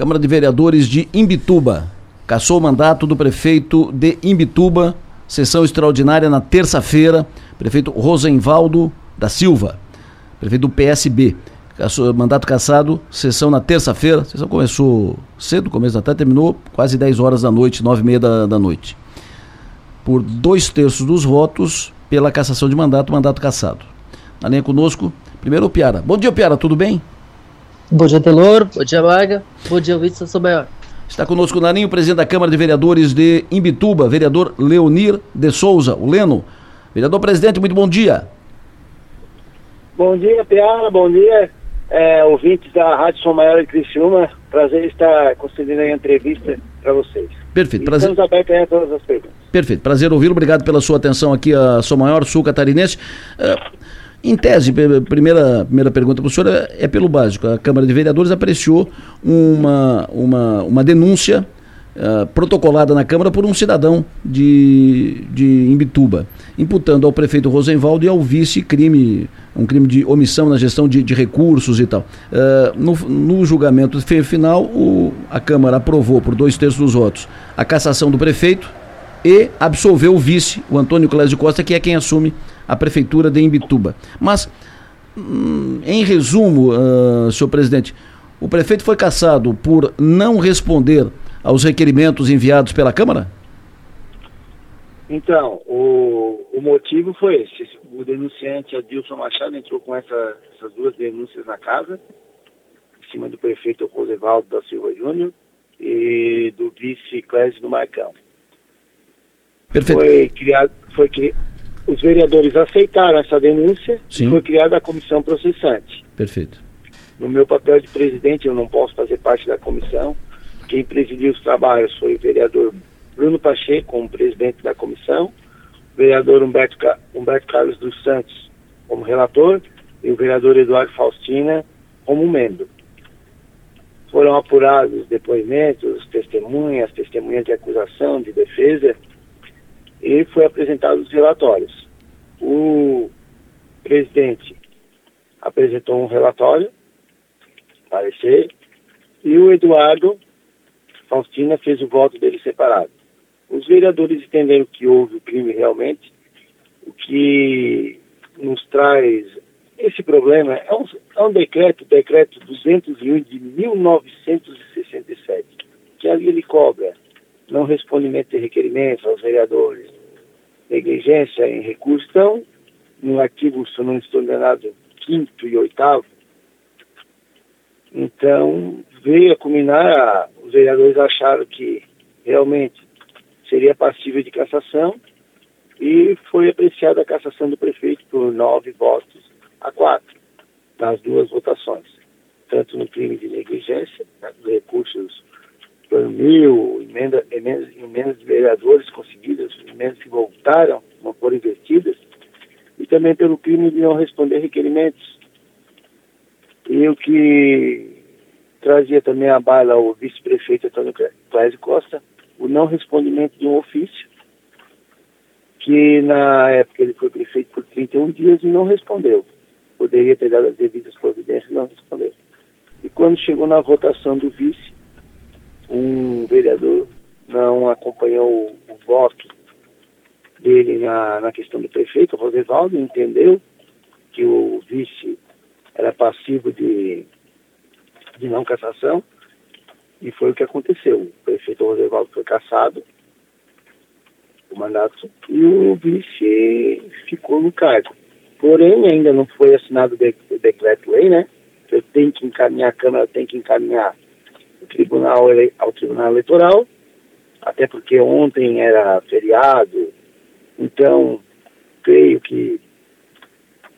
Câmara de Vereadores de Imbituba. Cassou o mandato do prefeito de Imbituba. Sessão extraordinária na terça-feira. Prefeito Rosenvaldo da Silva. Prefeito do PSB. Cassou, mandato cassado, sessão na terça-feira. Sessão começou cedo, começo tarde, terminou quase 10 horas da noite, 9 e meia da, da noite. Por dois terços dos votos, pela cassação de mandato, mandato cassado. Na linha conosco, primeiro o Piara. Bom dia, Piara, tudo bem? Bom dia, Telor. Bom dia, Maga. Bom dia, Wilson Sober. Está conosco na linha o presidente da Câmara de Vereadores de Imbituba, vereador Leonir de Souza, o Leno. Vereador presidente, muito bom dia. Bom dia, Piara. Bom dia, é, ouvintes da Rádio Som Maior de Criciúma. Prazer estar concedendo a entrevista para vocês. Perfeito. Prazer... Estamos abertos a todas as perguntas. Perfeito. Prazer ouvi-lo. Obrigado pela sua atenção aqui a Som Maior, Sul Catarinense. Uh, em tese, primeira, primeira pergunta para o senhor é, é, pelo básico. A Câmara de Vereadores apreciou uma, uma, uma denúncia uh, protocolada na Câmara por um cidadão de, de Imbituba, imputando ao prefeito Rosenvaldo e ao vice crime, um crime de omissão na gestão de, de recursos e tal. Uh, no, no julgamento final, o, a Câmara aprovou por dois terços dos votos a cassação do prefeito e absolveu o vice, o Antônio Clésio Costa, que é quem assume a prefeitura de Imbituba. Mas, hum, em resumo, uh, senhor presidente, o prefeito foi cassado por não responder aos requerimentos enviados pela Câmara? Então, o, o motivo foi esse. O denunciante Adilson Machado entrou com essa, essas duas denúncias na casa, em cima do prefeito Rosevaldo da Silva Júnior e do vice Clésio do Marcão. Perfeito. Foi criado, foi os vereadores aceitaram essa denúncia Sim. e foi criada a comissão processante. Perfeito. No meu papel de presidente, eu não posso fazer parte da comissão. Quem presidiu os trabalhos foi o vereador Bruno Pacheco, como presidente da comissão, o vereador Humberto, Humberto Carlos dos Santos como relator e o vereador Eduardo Faustina como membro. Foram apurados depoimentos, testemunhas, testemunhas de acusação, de defesa, e foi apresentado os relatórios. O presidente apresentou um relatório, parecer, e o Eduardo Faustina fez o voto dele separado. Os vereadores entenderam que houve o crime realmente, o que nos traz esse problema é um, é um decreto, decreto 201 de 1967, que ali ele cobra não respondimento de requerimentos aos vereadores, negligência em recursos. Então, no artigo, se não estou enganado, quinto e oitavo, então veio a culminar, os vereadores acharam que realmente seria passível de cassação e foi apreciada a cassação do prefeito por nove votos a quatro nas duas votações, tanto no crime de negligência, né, recursos por mil, emenda, emendas, emendas de vereadores conseguidas, emendas que voltaram, não foram investidas, e também pelo crime de não responder requerimentos. E o que trazia também a bala o vice-prefeito Antônio Clésio Costa, o não respondimento de um ofício, que na época ele foi prefeito por 31 dias e não respondeu. Poderia ter dado as devidas providências e não respondeu. E quando chegou na votação do vice, um vereador não acompanhou o, voto dele na, na questão do prefeito, o Rosevaldo, entendeu que o vice era passivo de, de não cassação, e foi o que aconteceu. O prefeito Rosevaldo foi cassado, o mandato, e o vice ficou no cargo. Porém, ainda não foi assinado o decreto-lei, né? Eu tenho que encaminhar, a Câmara tem que encaminhar tribunal, ao Tribunal Eleitoral, até porque ontem era feriado, então creio que,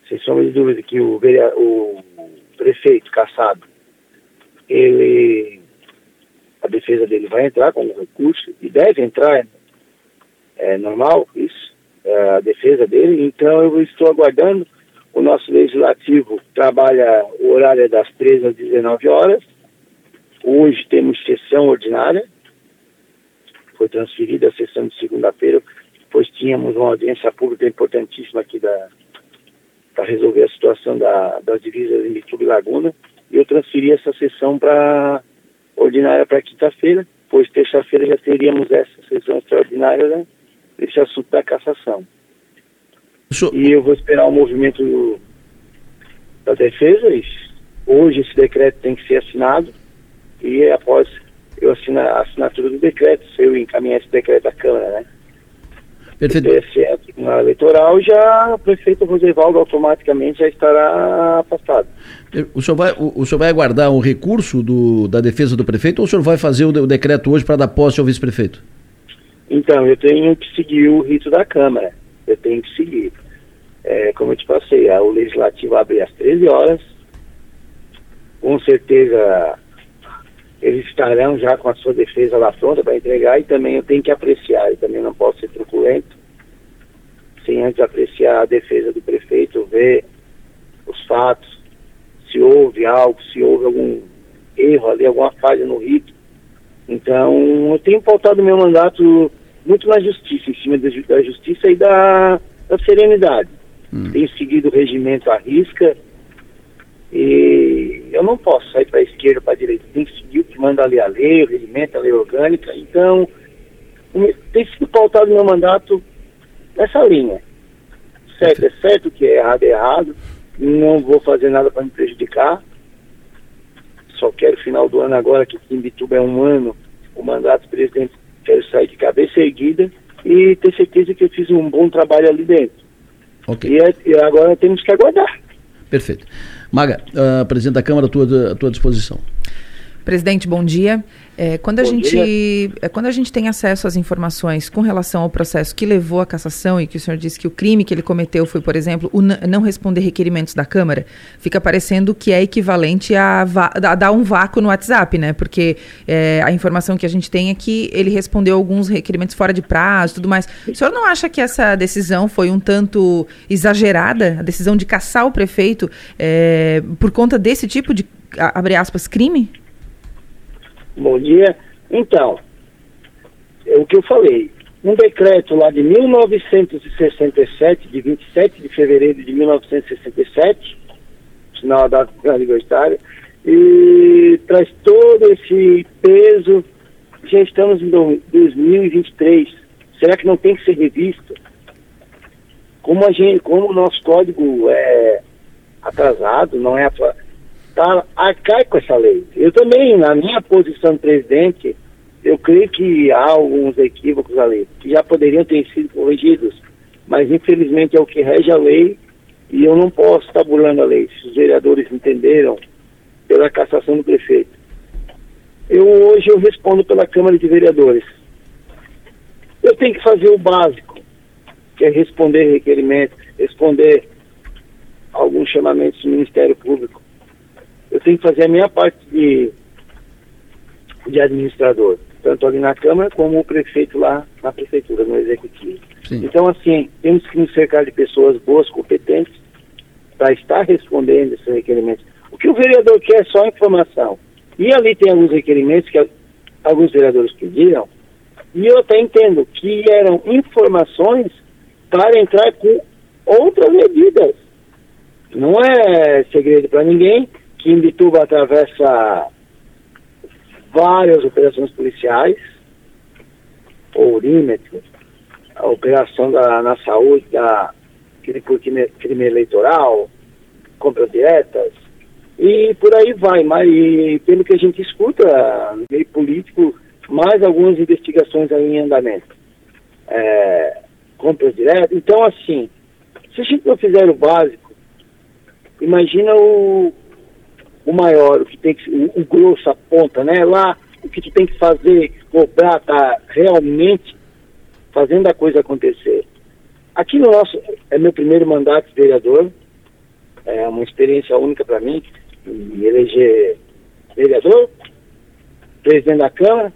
sem sombra de dúvida, que o, o prefeito Caçado, ele, a defesa dele vai entrar com recurso, e deve entrar, é normal isso, é a defesa dele, então eu estou aguardando, o nosso legislativo trabalha, o horário é das 13 às 19 horas, Hoje temos sessão ordinária, foi transferida a sessão de segunda-feira, pois tínhamos uma audiência pública importantíssima aqui para resolver a situação da, das divisas em Mitsubishi Laguna, e eu transferi essa sessão para ordinária para quinta-feira, pois terça-feira já teríamos essa sessão extraordinária né, desse assunto da cassação. E eu vou esperar o movimento da defesa. Hoje esse decreto tem que ser assinado e após eu assinar a assinatura do decreto, se eu encaminhar esse decreto à Câmara, né? Perfeito. O Tribunal Eleitoral, já o prefeito Rosevaldo automaticamente já estará afastado. O senhor vai, o, o senhor vai aguardar o recurso do, da defesa do prefeito ou o senhor vai fazer o, o decreto hoje para dar posse ao vice-prefeito? Então, eu tenho que seguir o rito da Câmara. Eu tenho que seguir. É, como eu te passei, o Legislativo abre às 13 horas. Com certeza eles estarão já com a sua defesa lá pronta para entregar e também eu tenho que apreciar, e também não posso ser truculento, sem antes apreciar a defesa do prefeito, ver os fatos, se houve algo, se houve algum erro ali, alguma falha no rito. Então, eu tenho pautado meu mandato muito na justiça, em cima da, justiça e da, da serenidade. Hum. Tenho seguido o regimento à risca e eu não posso sair para a esquerda, para a direita. Tem que seguir o que manda ali a lei, o regimento, a lei orgânica. Então, tem sido pautado meu mandato nessa linha. Certo é certo, que é errado é errado. Não vou fazer nada para me prejudicar. Só quero final do ano agora, que em Bituba é um ano, o mandato do presidente, quero sair de cabeça erguida e ter certeza que eu fiz um bom trabalho ali dentro. Okay. E, é, e agora temos que aguardar. Perfeito. Maga, uh, presidente da Câmara, à tua, à tua disposição. Presidente, bom dia. É, quando, a gente, é, quando a gente tem acesso às informações com relação ao processo que levou à cassação e que o senhor disse que o crime que ele cometeu foi, por exemplo, o não responder requerimentos da Câmara, fica parecendo que é equivalente a, a dar um vácuo no WhatsApp, né? Porque é, a informação que a gente tem é que ele respondeu alguns requerimentos fora de prazo e tudo mais. O senhor não acha que essa decisão foi um tanto exagerada, a decisão de caçar o prefeito, é, por conta desse tipo de, abre aspas, crime? Bom dia. Então, é o que eu falei. Um decreto lá de 1967, de 27 de fevereiro de 1967, sinal da data libertária, e traz todo esse peso. Já estamos em 2023. Será que não tem que ser revisto? Como, a gente, como o nosso código é atrasado, não é está arcaico essa lei. Eu também, na minha posição de presidente, eu creio que há alguns equívocos ali, que já poderiam ter sido corrigidos, mas infelizmente é o que rege a lei e eu não posso estar burlando a lei. Se os vereadores entenderam pela cassação do prefeito. Eu hoje eu respondo pela Câmara de Vereadores. Eu tenho que fazer o básico, que é responder requerimentos, responder alguns chamamentos do Ministério Público eu tenho que fazer a minha parte de, de administrador, tanto ali na Câmara como o prefeito lá na Prefeitura, no Executivo. Sim. Então, assim, temos que nos cercar de pessoas boas, competentes, para estar respondendo esses requerimentos. O que o vereador quer é só informação. E ali tem alguns requerimentos que alguns vereadores pediram, e eu até entendo que eram informações para entrar com outras medidas. Não é segredo para ninguém que Imbituba atravessa várias operações policiais, ourímetro, a operação da, na saúde, da crime, crime eleitoral, compras diretas, e por aí vai, mas e, pelo que a gente escuta meio político, mais algumas investigações aí em andamento. É, compras diretas. Então, assim, se a gente não fizer o básico, imagina o, o maior, o que tem que o, o grosso, a ponta, né? Lá o que tu tem que fazer, cobrar, tá realmente fazendo a coisa acontecer. Aqui no nosso, é meu primeiro mandato de vereador, é uma experiência única para mim, me eleger vereador, presidente da Câmara.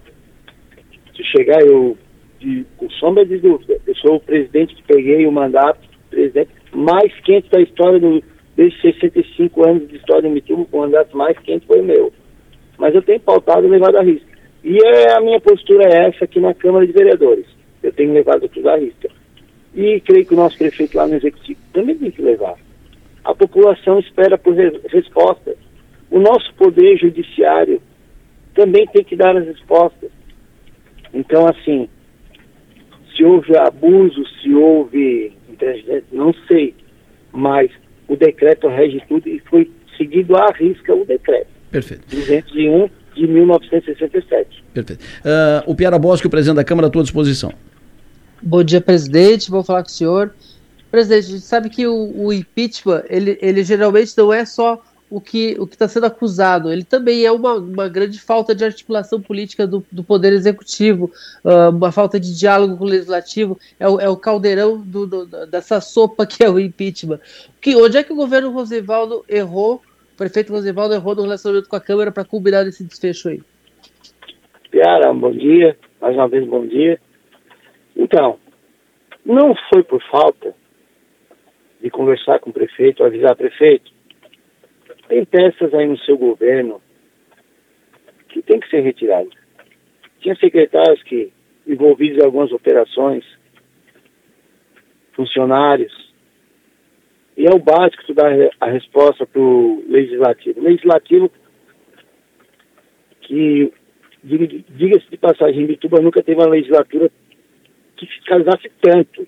Se chegar, eu, de, com sombra de dúvida, eu sou o presidente que peguei o mandato, presidente mais quente da história do, desde 65 anos de história em com o mandato mais quente foi meu. Mas eu tenho pautado e levado a risca. E é, a minha postura é essa aqui na Câmara de Vereadores. Eu tenho levado tudo à risca. E creio que o nosso prefeito lá no Executivo também tem que levar. A população espera por respostas. O nosso poder judiciário também tem que dar as respostas. Então, assim, se houve abuso, se houve não sei, decreto rege tudo e foi seguido à risca o decreto. Perfeito. 201 de 1967. Perfeito. Uh, o Piara Bosque, o presidente da Câmara, à tua disposição. Bom dia, presidente. Vou falar com o senhor. Presidente, a gente sabe que o, o impeachment, ele, ele geralmente não é só o que o está sendo acusado. Ele também é uma, uma grande falta de articulação política do, do Poder Executivo, uh, uma falta de diálogo com o Legislativo, é o, é o caldeirão do, do, dessa sopa que é o impeachment. Que, onde é que o governo Rosevaldo errou, o prefeito Rosevaldo errou no relacionamento com a Câmara para combinar esse desfecho aí? Piara, bom dia, mais uma vez bom dia. Então, não foi por falta de conversar com o prefeito, avisar o prefeito, tem peças aí no seu governo que tem que ser retiradas. Tinha secretários que envolvidos em algumas operações, funcionários, e é o básico tu dar a resposta para o legislativo. Legislativo que, diga-se de passagem, Bituba nunca teve uma legislatura que fiscalizasse tanto.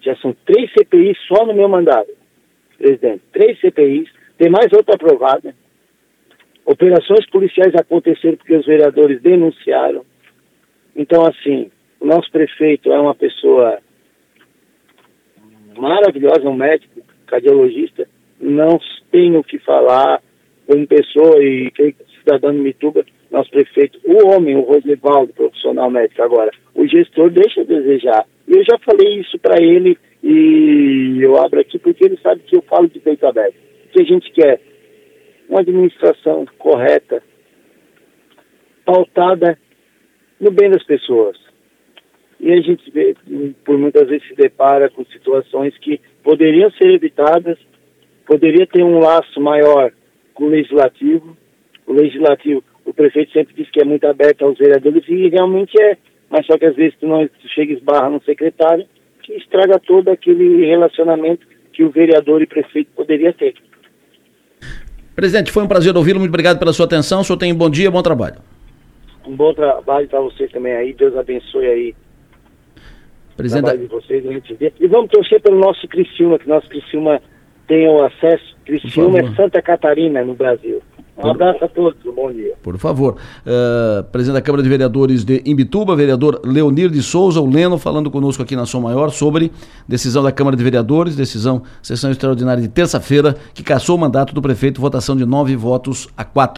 Já são três CPIs só no meu mandato, presidente. Três CPIs tem mais outra aprovada. Operações policiais aconteceram porque os vereadores denunciaram. Então, assim, o nosso prefeito é uma pessoa maravilhosa, um médico, cardiologista. Não tenho o que falar como pessoa e cidadão de Mituba, nosso prefeito, o homem, o Roslevaldo, profissional médico agora, o gestor deixa a desejar. Eu já falei isso para ele e eu abro aqui porque ele sabe que eu falo de peito aberto que a gente quer? Uma administração correta, pautada no bem das pessoas. E a gente, vê, por muitas vezes, se depara com situações que poderiam ser evitadas, poderia ter um laço maior com o legislativo. O legislativo, o prefeito sempre diz que é muito aberto aos vereadores e realmente é, mas só que às vezes tu não tu chega e esbarra no secretário que estraga todo aquele relacionamento que o vereador e prefeito poderia ter. Presidente, foi um prazer ouvi-lo. Muito obrigado pela sua atenção. O senhor tem um bom dia, bom trabalho. Um bom trabalho para você também aí. Deus abençoe aí. Presidente trabalho de vocês. E vamos torcer pelo nosso Criciúma, que nosso Criciúma tenha o acesso. Criciúma é Santa Catarina, no Brasil. Um abraço a todos, um bom dia. Por favor. Uh, presidente da Câmara de Vereadores de Imbituba, vereador Leonir de Souza, o Leno, falando conosco aqui na Som Maior sobre decisão da Câmara de Vereadores, decisão, sessão extraordinária de terça-feira, que cassou o mandato do prefeito, votação de nove votos a quatro.